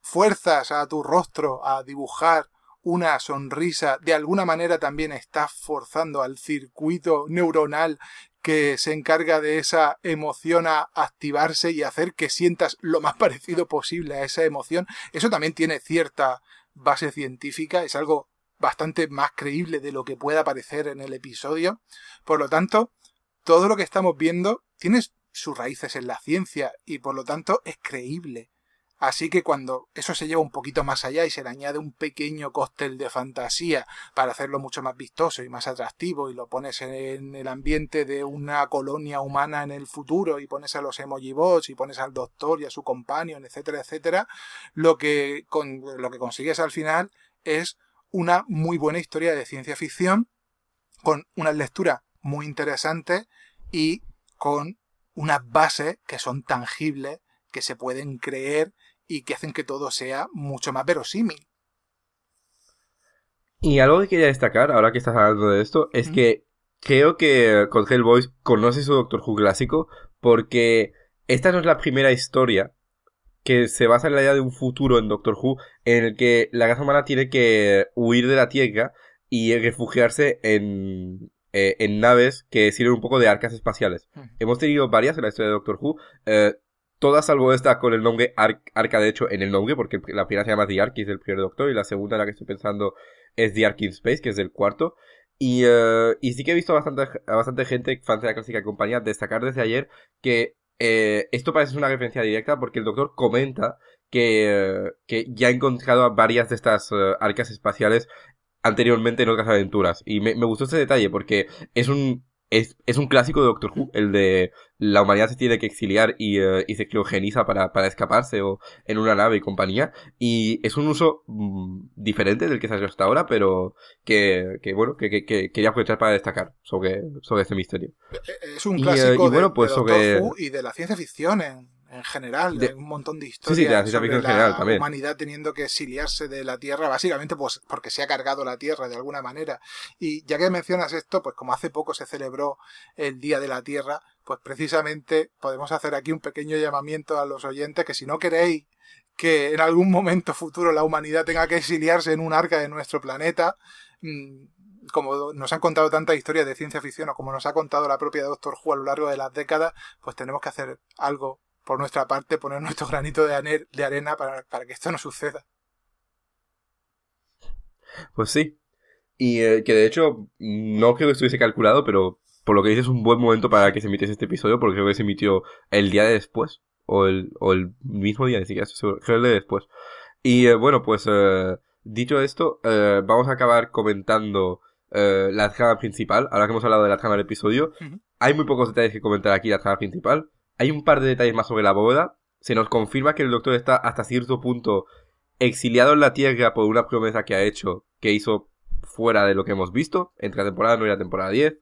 fuerzas a tu rostro a dibujar una sonrisa, de alguna manera también estás forzando al circuito neuronal que se encarga de esa emoción a activarse y hacer que sientas lo más parecido posible a esa emoción. Eso también tiene cierta base científica, es algo bastante más creíble de lo que pueda parecer en el episodio. Por lo tanto, todo lo que estamos viendo tiene sus raíces en la ciencia y por lo tanto es creíble. Así que cuando eso se lleva un poquito más allá y se le añade un pequeño cóctel de fantasía para hacerlo mucho más vistoso y más atractivo y lo pones en el ambiente de una colonia humana en el futuro y pones a los emoji bots y pones al doctor y a su companion, etcétera, etcétera, lo que, lo que consigues al final es una muy buena historia de ciencia ficción con una lectura muy interesante y con unas bases que son tangibles, que se pueden creer y que hacen que todo sea mucho más verosímil. Y algo que quería destacar, ahora que estás hablando de esto, es que creo que con Hellboy conoce su Doctor Who clásico porque esta no es la primera historia que se basa en la idea de un futuro en Doctor Who en el que la raza humana tiene que huir de la Tierra y refugiarse en, eh, en naves que sirven un poco de arcas espaciales. Hemos tenido varias en la historia de Doctor Who. Eh, todas salvo esta con el nombre Arca, de hecho, en el nombre, porque la primera se llama The Ark, que es del primer Doctor, y la segunda, la que estoy pensando, es The Ark in Space, que es del cuarto. Y, eh, y sí que he visto a bastante, a bastante gente, fans de la clásica compañía, destacar desde ayer que esto parece una referencia directa porque el Doctor comenta que, que ya ha encontrado varias de estas arcas espaciales anteriormente en otras aventuras. Y me, gustó ese detalle porque es un, es, un clásico de Doctor Who, el de la humanidad se tiene que exiliar y, eh, y se criogeniza para, para, escaparse o en una nave y compañía. Y es un uso mm, diferente del que se ha hecho hasta ahora, pero que, que bueno, que, que, que, quería aprovechar para destacar sobre, sobre este misterio. Es un clásico de, pues Doctor Who y de la ciencia ficción en, en general, de, un montón de historias sobre la humanidad teniendo que exiliarse de la Tierra, básicamente pues porque se ha cargado la Tierra de alguna manera. Y ya que mencionas esto, pues como hace poco se celebró el Día de la Tierra, pues precisamente podemos hacer aquí un pequeño llamamiento a los oyentes que si no queréis que en algún momento futuro la humanidad tenga que exiliarse en un arca de nuestro planeta, mm, como nos han contado tantas historias de ciencia ficción o como nos ha contado la propia Doctor Who a lo largo de las décadas, pues tenemos que hacer algo por nuestra parte, poner nuestro granito de, de arena para, para, que esto no suceda. Pues sí. Y eh, que de hecho, no creo que estuviese calculado, pero por lo que dices es un buen momento para que se emitiese este episodio, porque creo que se emitió el día de después, o el, o el mismo día, ni siquiera estoy seguro, creo el de después. Y eh, bueno, pues eh, dicho esto, vamos a acabar comentando la trama principal, ahora que hemos hablado de la trama del episodio. Hay muy pocos detalles que comentar aquí, la trama principal. Hay un par de detalles más sobre la bóveda. Se nos confirma que el doctor está hasta cierto punto exiliado en la Tierra por una promesa que ha hecho, que hizo fuera de lo que hemos visto, entre la temporada 9 y la temporada 10.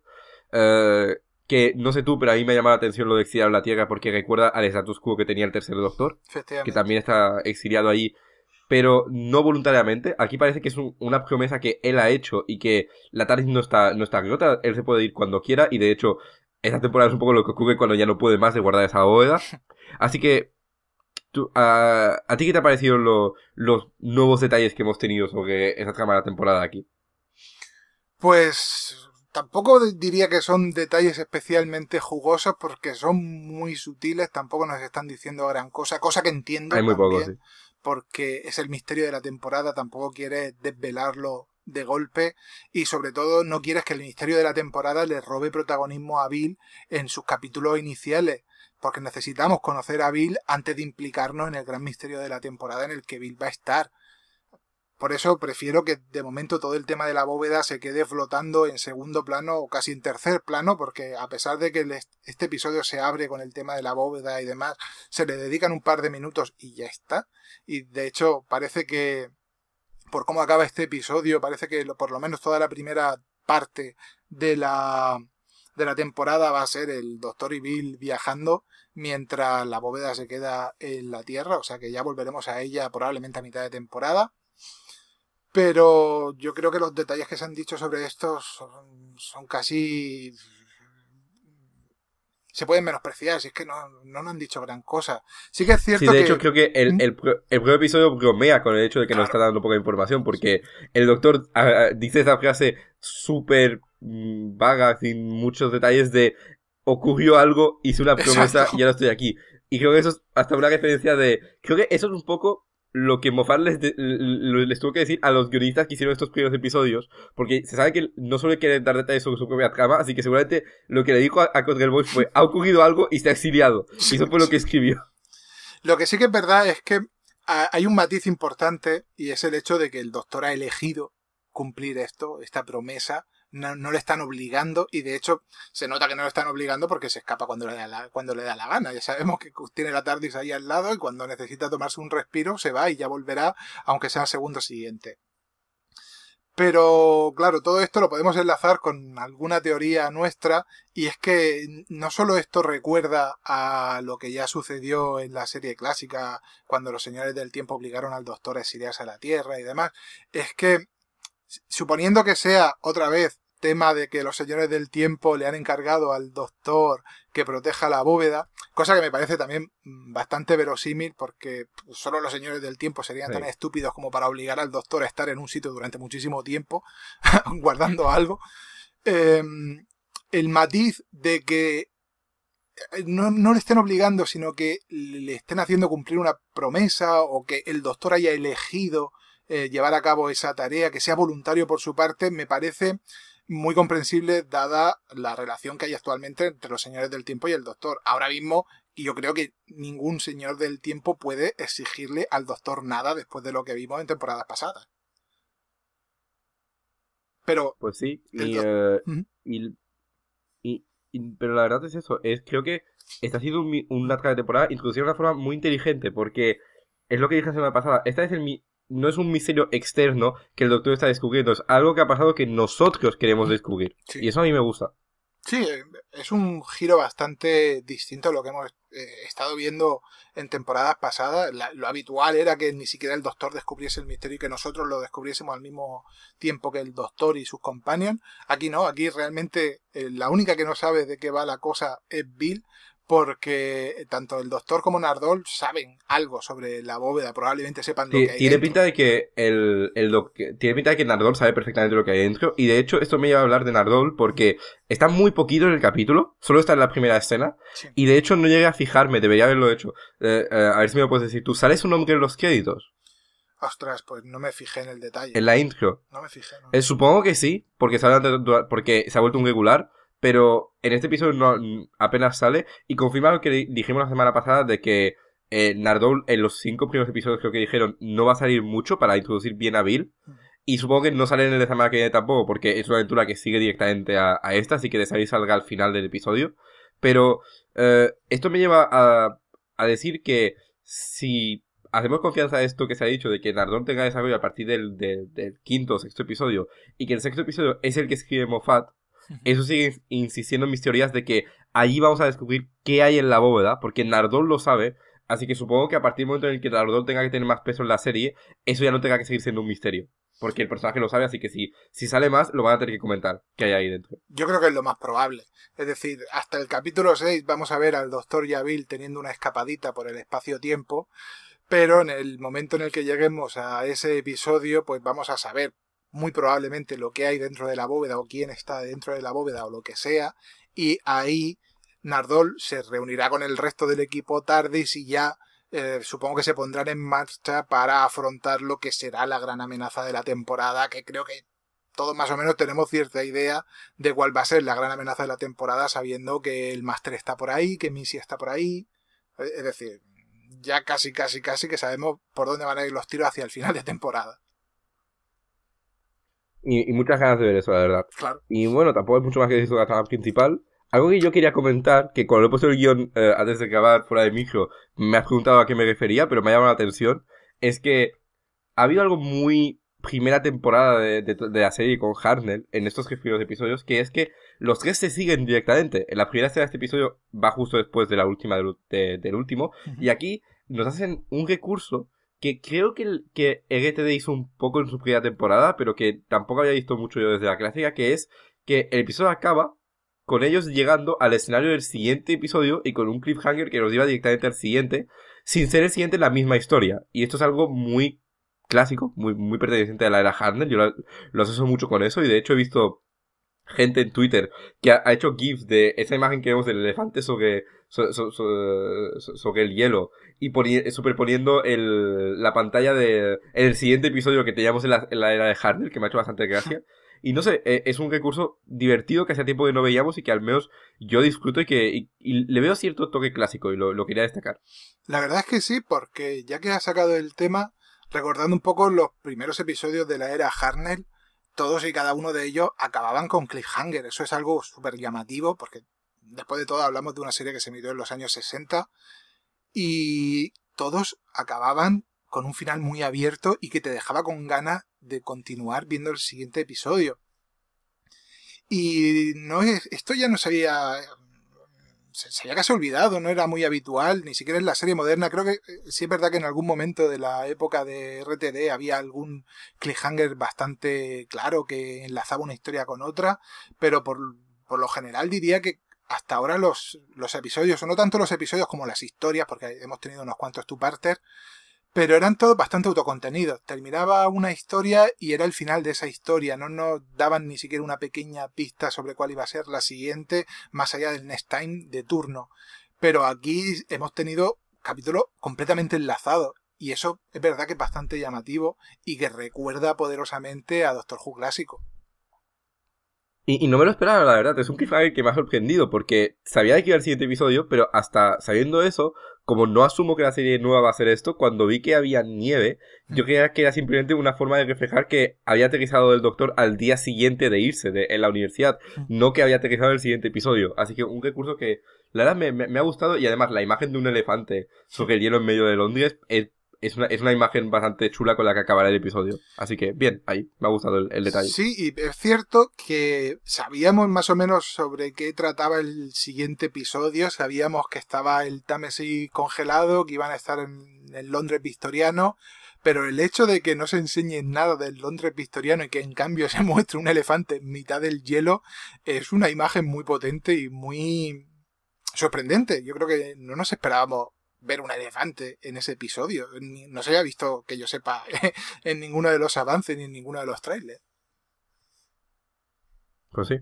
Eh, que no sé tú, pero a mí me llama la atención lo de exiliado en la Tierra porque recuerda al status quo que tenía el tercer doctor, que también está exiliado ahí, pero no voluntariamente. Aquí parece que es una promesa que él ha hecho y que la TARDIS no está, no está rota, él se puede ir cuando quiera y de hecho esta temporada es un poco lo que ocurre cuando ya no puede más de guardar esa bóveda. Así que, a, ¿a ti qué te han parecido los nuevos detalles que hemos tenido sobre esa trama de la temporada aquí? Pues tampoco diría que son detalles especialmente jugosos porque son muy sutiles, tampoco nos están diciendo gran cosa, cosa que entiendo. Hay muy poco, Porque es el misterio de la temporada, tampoco quiere desvelarlo de golpe y sobre todo no quieres que el misterio de la temporada le robe protagonismo a Bill en sus capítulos iniciales porque necesitamos conocer a Bill antes de implicarnos en el gran misterio de la temporada en el que Bill va a estar. Por eso prefiero que de momento todo el tema de la bóveda se quede flotando en segundo plano o casi en tercer plano, porque a pesar de que este episodio se abre con el tema de la bóveda y demás, se le dedican un par de minutos y ya está. Y de hecho parece que, por cómo acaba este episodio, parece que por lo menos toda la primera parte de la, de la temporada va a ser el Doctor y Bill viajando mientras la bóveda se queda en la Tierra, o sea que ya volveremos a ella probablemente a mitad de temporada. Pero yo creo que los detalles que se han dicho sobre esto son, casi se pueden menospreciar, si es que no, no nos han dicho gran cosa. Sí que es cierto sí, de hecho creo que el, el, primer episodio bromea con el hecho de que nos está dando poca información, porque el doctor ah, dice esa frase súper mm, vaga, sin muchos detalles de ocurrió algo, hice una promesa y ahora estoy aquí. Y creo que eso es hasta una referencia de... Creo que eso es un poco lo que Moffat les, tuvo que decir a los guionistas que hicieron estos primeros episodios, porque se sabe que no suele querer dar detalles sobre su propia trama, así que seguramente lo que le dijo a, a Boy fue, ha ocurrido algo y se ha exiliado. y eso fue lo que escribió. Lo que sí que es verdad es que hay un matiz importante y es el hecho de que el doctor ha elegido cumplir esto, esta promesa, no, no, le están obligando y de hecho se nota que no le están obligando porque se escapa cuando le da la, cuando le da la gana. Ya sabemos que tiene la TARDIS ahí al lado y cuando necesita tomarse un respiro se va y ya volverá aunque sea el segundo siguiente. Pero claro, todo esto lo podemos enlazar con alguna teoría nuestra y es que no solo esto recuerda a lo que ya sucedió en la serie clásica cuando los señores del tiempo obligaron al doctor a exiliarse a la Tierra y demás, es que suponiendo que sea otra vez tema de que los señores del tiempo le han encargado al doctor que proteja la bóveda, cosa que me parece también bastante verosímil porque solo los señores del tiempo serían tan estúpidos como para obligar al doctor a estar en un sitio durante muchísimo tiempo guardando algo. Em, el matiz de que eh, no, no, le estén obligando, sino que le estén haciendo cumplir una promesa o que el doctor haya elegido eh, llevar a cabo esa tarea, que sea voluntario por su parte, me parece muy comprensible dada la relación que hay actualmente entre los señores del tiempo y el doctor. Ahora mismo, yo creo que ningún señor del tiempo puede exigirle al doctor nada después de lo que vimos en temporadas pasadas. Pero. Pues sí, eh, y, pero la verdad es eso. Es, creo que esta ha sido un, una de temporada introducida de una forma muy inteligente, porque es lo que dije la semana pasada. Esta es el, no es un misterio externo que el doctor está descubriendo, es algo que ha pasado que nosotros queremos descubrir. Y eso a mí me gusta. Sí, es un giro bastante distinto a lo que hemos eh, estado viendo en temporadas pasadas. lo habitual era que ni siquiera el doctor descubriese el misterio y que nosotros lo descubriésemos al mismo tiempo que el doctor y sus companions. Aquí no, aquí realmente eh, la única que no sabe de qué va la cosa es Bill, porque tanto el doctor como Nardol saben algo sobre la bóveda, probablemente sepan lo que hay Tiene dentro. pinta de que el, el doc- tiene pinta de que Nardol sabe perfectamente lo que hay dentro. Y de hecho, esto me lleva a hablar de Nardol porque está muy poquito en el capítulo. Solo está en la primera escena. Sí. Y de hecho no llegué a fijarme, debería haberlo hecho. Eh, eh, a ver si me lo puedes decir. ¿Tú sales un nombre en los créditos? Ostras, pues no me fijé en el detalle. En la intro. No me fijé. no. Eh, supongo que sí, porque se, porque se ha vuelto un regular, pero en este episodio no, apenas sale y confirma lo que di- dijimos la semana pasada de que eh, Nardole en los cinco primeros episodios creo que dijeron no va a salir mucho para introducir bien a Bill Mm. y supongo que no sale en el de semana que viene tampoco porque es una aventura que sigue directamente a, a esta, así que de salir salga al final del episodio, pero eh, esto me lleva a, a decir que si hacemos confianza a esto que se ha dicho de que Nardone tenga desarrollo a partir del, del- del quinto o sexto episodio y que el sexto episodio es el que escribe Moffat, eso sigue insistiendo en mis teorías de que allí vamos a descubrir qué hay en la bóveda, porque Nardone lo sabe, así que supongo que a partir del momento en el que Nardone tenga que tener más peso en la serie, eso ya no tenga que seguir siendo un misterio. Porque el personaje lo sabe, así que si, si sale más, lo van a tener que comentar qué hay ahí dentro. Yo creo que es lo más probable. Es decir, hasta el capítulo 6 vamos a ver al doctor Yavil teniendo una escapadita por el espacio-tiempo, pero en el momento en el que lleguemos a ese episodio, pues vamos a saber muy probablemente lo que hay dentro de la bóveda o quién está dentro de la bóveda o lo que sea, y ahí Nardol se reunirá con el resto del equipo Tardis y ya eh, supongo que se pondrán en marcha para afrontar lo que será la gran amenaza de la temporada, que creo que todos más o menos tenemos cierta idea de cuál va a ser la gran amenaza de la temporada, sabiendo que el Master está por ahí, que Missy está por ahí. Eh, Es decir, ya casi, casi, casi que sabemos por dónde van a ir los tiros hacia el final de temporada. Y, y muchas ganas de ver eso, la verdad. Claro. Y bueno, tampoco hay mucho más que decir sobre la trama principal. Algo que yo quería comentar, que cuando he puesto el guion eh, antes de grabar fuera de micro, me has preguntado a qué me refería, pero me ha llamado la atención, es que ha habido algo muy primera temporada de, de- de la serie con Harnell en estos tres primeros episodios, que es que los tres se siguen directamente. En la primera escena de este episodio va justo después de la última del, de- del último, y aquí nos hacen un recurso que creo que, el, que RTD hizo un poco en su primera temporada, pero que tampoco había visto mucho yo desde la clásica, que es que el episodio acaba con ellos llegando al escenario del siguiente episodio y con un cliffhanger que nos lleva directamente al siguiente, sin ser el siguiente la misma historia. Y esto es algo muy clásico, muy, muy perteneciente a la era Harnell. Yo lo, lo mucho con eso y de hecho he visto gente en Twitter que ha, ha hecho GIFs de esa imagen que vemos del elefante sobre, so- so- so- so- sobre el hielo y poni- superponiendo el, la pantalla de en el siguiente episodio que teníamos en la, en la era de Harnell, que me ha hecho bastante gracia. Y no sé, eh, es un recurso divertido que hace tiempo que no veíamos y que al menos yo disfruto y que y, y le veo cierto toque clásico y lo, lo quería destacar. La verdad es que sí, porque ya que has sacado el tema, recordando un poco los primeros episodios de la era Harnell, todos y cada uno de ellos acababan con cliffhanger. Eso es algo súper llamativo, porque después de todo hablamos de una serie que se emitió en los años 60 y todos acababan con un final muy abierto y que te dejaba con ganas de continuar viendo el siguiente episodio. Y no es, esto ya no se había, se, había casi olvidado, no era muy habitual, ni siquiera en la serie moderna. Creo que eh, sí es verdad que en algún momento de la época de RTD había algún cliffhanger bastante claro que enlazaba una historia con otra, pero por, por lo general diría que hasta ahora los, los episodios, o no tanto los episodios como las historias, porque hemos tenido unos cuantos two-parters, pero eran todos bastante autocontenidos. Terminaba una historia y era el final de esa historia. No nos daban ni siquiera una pequeña pista sobre cuál iba a ser la siguiente, más allá del next time de turno. Pero aquí hemos tenido capítulos completamente enlazados. Y eso es verdad que es bastante llamativo y que recuerda poderosamente a Doctor Who clásico. Y, y no me lo esperaba, la verdad. Es un cliffhanger que me ha sorprendido porque sabía de que iba el siguiente episodio, pero hasta sabiendo eso, como no asumo que la serie nueva va a ser esto, cuando vi que había nieve, yo creía que era simplemente una forma de reflejar que había aterrizado el doctor al día siguiente de irse de, en la universidad, no que había aterrizado el siguiente episodio. Así que un recurso que la verdad me, me- me ha gustado y además la imagen de un elefante sobre el hielo en medio de Londres es, es, una, es una imagen bastante chula con la que acabará el episodio. Así que bien, ahí me ha gustado el, detalle. Sí, y es cierto que sabíamos más o menos sobre qué trataba el siguiente episodio, sabíamos que estaba el Támesis congelado, que iban a estar en el Londres victoriano, pero el hecho de que no se enseñe nada del Londres victoriano y que en cambio se muestre un elefante en mitad del hielo es una imagen muy potente y muy sorprendente. Yo creo que no nos esperábamos ver un elefante en ese episodio. No se había visto, que yo sepa, en ninguno de los avances ni en ninguno de los trailers. Pues sí.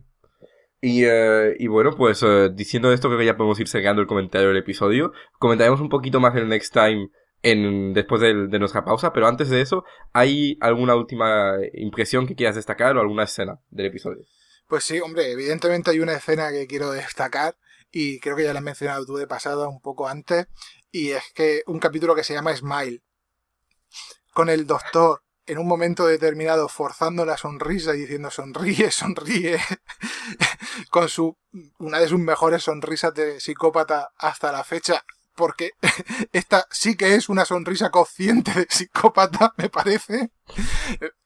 Y, eh, y bueno, pues eh, diciendo esto, creo que ya podemos ir cerrando el comentario del episodio. Comentaremos un poquito más el next time en, después de, de, nuestra pausa, pero antes de eso, ¿hay alguna última impresión que quieras destacar o alguna escena del episodio? Pues sí, hombre, evidentemente hay una escena que quiero destacar y creo que ya la has mencionado tú de pasada un poco antes, y es que un capítulo que se llama Smile, con el doctor en un momento determinado forzando la sonrisa y diciendo sonríe, sonríe, con su una de sus mejores sonrisas de psicópata hasta la fecha, porque esta sí que es una sonrisa consciente de psicópata, me parece.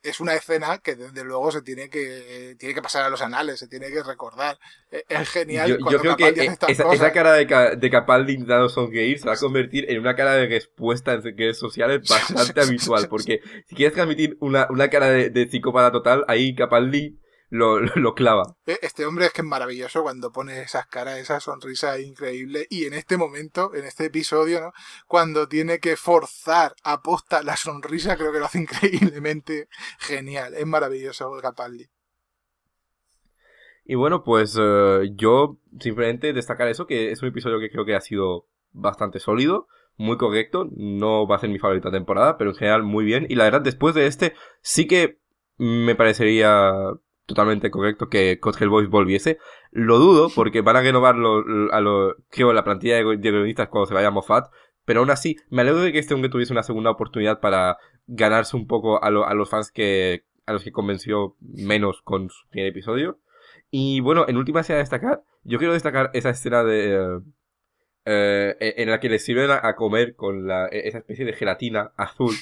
Es una escena que desde luego se tiene que, tiene que pasar a los anales, se tiene que recordar. E, es genial. Yo, creo que esa, cara de, de Capaldi intentando sonreír se va a convertir en una cara de respuesta en redes sociales bastante habitual, porque si quieres transmitir una, una cara de, de psicópata total, ahí Capaldi lo, lo, clava. E, este hombre es que es maravilloso cuando pone esas caras, esa sonrisa increíble. Y en este momento, en este episodio, ¿no? cuando tiene que forzar a posta la sonrisa, creo que lo hace increíblemente genial. Es maravilloso Capaldi. Y bueno, pues eh, yo simplemente destacar eso, que es un episodio que creo que ha sido bastante sólido, muy correcto, no va a ser mi favorita temporada, pero en general muy bien. Y la verdad, después de este, sí que me parecería totalmente correcto que Code Boys volviese. Lo dudo, porque van a renovarlo a lo, creo, la plantilla de, guionistas cuando se vaya a Moffat. Pero aún así, me alegro de que este hombre tuviese una segunda oportunidad para ganarse un poco a, a los fans que, a los que convenció menos con su primer episodio. Y bueno, en última escena a destacar, yo quiero destacar esa escena de, eh, eh, en la que le sirven a, comer con la, e, esa especie de gelatina azul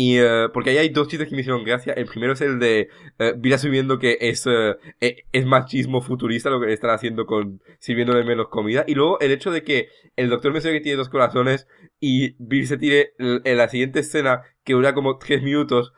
y uh, porque ahí hay dos chistes que me hicieron gracia. El primero es el de uh, Bill asumiendo que es, uh, es machismo futurista lo que están haciendo con sirviéndole menos comida. Y luego el hecho de que el doctor me que tiene dos corazones y Bill se tire en la siguiente escena que dura como tres minutos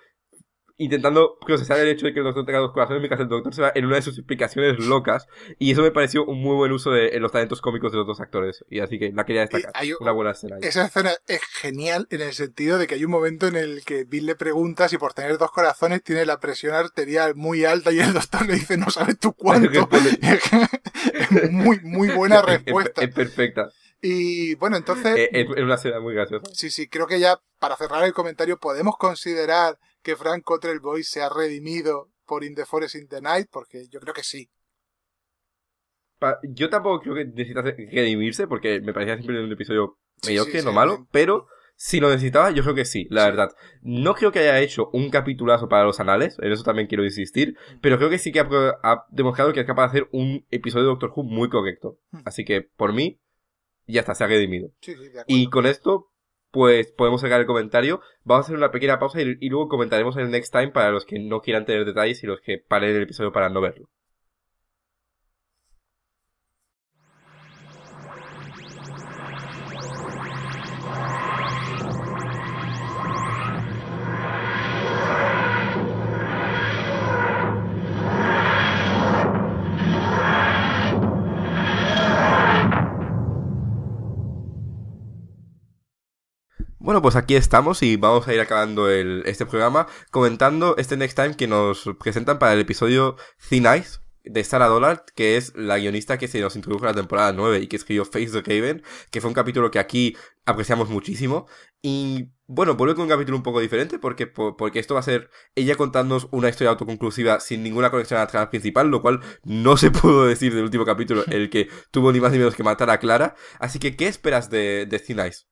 intentando procesar el hecho de que el doctor tenga dos corazones, mientras el doctor se va en una de sus explicaciones locas. Y eso me pareció un muy buen uso de los talentos cómicos de los dos actores. Y así que la quería destacar. una buena escena. Esa escena es genial en el sentido de que hay un momento en el que Bill le pregunta si por tener dos corazones tiene la presión arterial muy alta y el doctor le dice no sabes tú cuánto. es muy, muy buena respuesta. Es, perfecta. Y bueno, entonces... Es, una escena muy graciosa. Sí, sí, creo que ya para cerrar el comentario podemos considerar que Frank Boy se ha redimido por In the Forest in the Night? Porque yo creo que sí. Yo tampoco creo que necesita redimirse porque me parecía siempre un episodio mediocre, no malo, pero si lo necesitaba, yo creo que sí, la verdad. No creo que haya hecho un capitulazo para los anales, en eso también quiero insistir, mm. pero creo que sí que ha, demostrado que es capaz de hacer un episodio de Doctor Who muy correcto. Mm. Así que, por mí, ya está, se ha redimido. y con esto pues podemos sacar el comentario. Vamos a hacer una pequeña pausa y, luego comentaremos en el next time para los que no quieran tener detalles y los que paren el episodio para no verlo. Bueno, pues aquí estamos y vamos a ir acabando este programa comentando este Next Time que nos presentan para el episodio Thin Ice de Sarah Dollard, que es la guionista que se nos introdujo en la temporada 9 y que escribió Face the Raven, que fue un capítulo que aquí apreciamos muchísimo. Y bueno, vuelve con un capítulo un poco diferente porque, porque esto va a ser ella contándonos una historia autoconclusiva sin ninguna conexión a la trama principal, lo cual no se pudo decir del último capítulo, el que tuvo ni más ni menos que matar a Clara. Así que, ¿qué esperas de, de Thin Ice?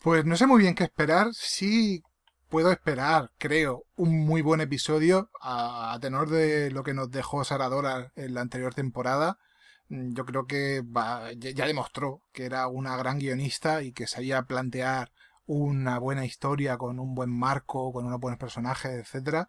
Pues no sé muy bien qué esperar. Sí puedo esperar, creo, un muy buen episodio a, tenor de lo que nos dejó Saradora en la anterior temporada. Mm, yo creo que ya, demostró que era una gran guionista y que sabía plantear una buena historia con un buen marco, con unos buenos personajes, etcétera.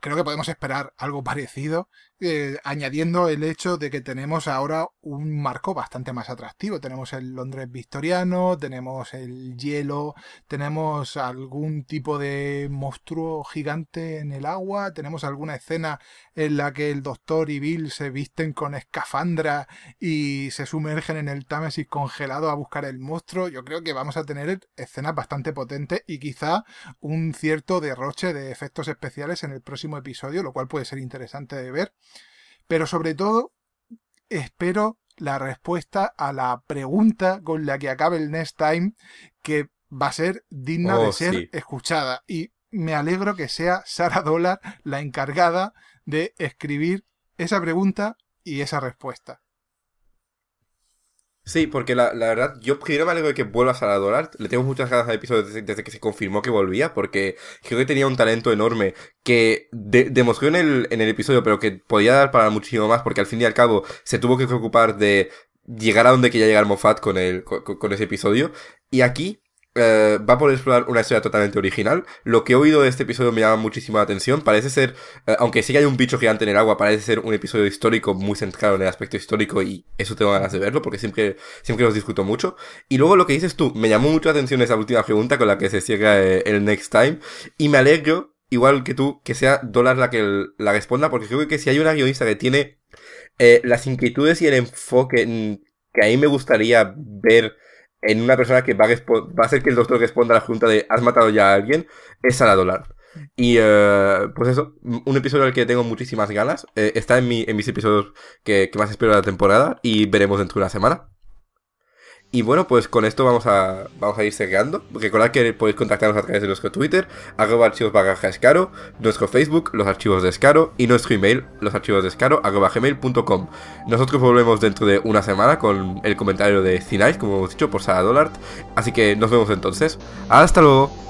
Creo que podemos esperar algo parecido. Eh, añadiendo el hecho de que tenemos ahora un marco bastante más atractivo. Tenemos el Londres victoriano, tenemos el hielo, tenemos algún tipo de monstruo gigante en el agua, tenemos alguna escena en la que el doctor y Bill se visten con escafandra y se sumergen en el Támesis congelado a buscar el monstruo. Yo creo que vamos a tener escenas bastante potentes y quizá un cierto derroche de efectos especiales en el próximo episodio, lo cual puede ser interesante de ver. Pero sobre todo, espero la respuesta a la pregunta con la que acabe el Next Time, que va a ser digna de Oh, ser sí. escuchada. Y me alegro que sea Sara Dollar la encargada de escribir esa pregunta y esa respuesta. Sí, porque la, la verdad, yo primero me alegro de que vuelvas a la Dollar. Le tengo muchas ganas al episodio desde, que se confirmó que volvía, porque creo que tenía un talento enorme que de- demostró en el, en el episodio, pero que podía dar para muchísimo más, porque al fin y al cabo se tuvo que preocupar de llegar a donde quería llegar Moffat con, el, con ese episodio. Y aquí eh, va a poder explorar una historia totalmente original. Lo que he oído de este episodio me llama muchísimo la atención. Parece ser, eh, aunque sí que hay un bicho gigante en el agua, parece ser un episodio histórico muy centrado en el aspecto histórico y eso tengo ganas de verlo porque siempre, siempre los disfruto mucho. Y luego lo que dices tú, me llamó mucho la atención esa última pregunta con la que se cierra eh, el next time y me alegro, igual que tú, que sea Dólar la que la responda porque creo que si hay una guionista que tiene eh, las inquietudes y el enfoque que a mí me gustaría ver en una persona que va a, va a hacer que el doctor responda a la pregunta de ¿has matado ya a alguien? Es a la dólar. Y eh, pues eso, un episodio al que tengo muchísimas ganas. eh, está en, mi, en mis episodios que, que más espero de la temporada y veremos dentro de una semana. Y bueno, pues con esto vamos a, vamos a ir cerrando. Recordad que podéis contactarnos a través de nuestro Twitter, arroba archivos barra escaro, nuestro Facebook, los archivos de escaro, y nuestro email, los archivos de escaro, arroba gmail.com. Nosotros volvemos dentro de una semana con el comentario de Cinais, como hemos dicho, por Sara Dollard. Así que nos vemos entonces. ¡Hasta luego!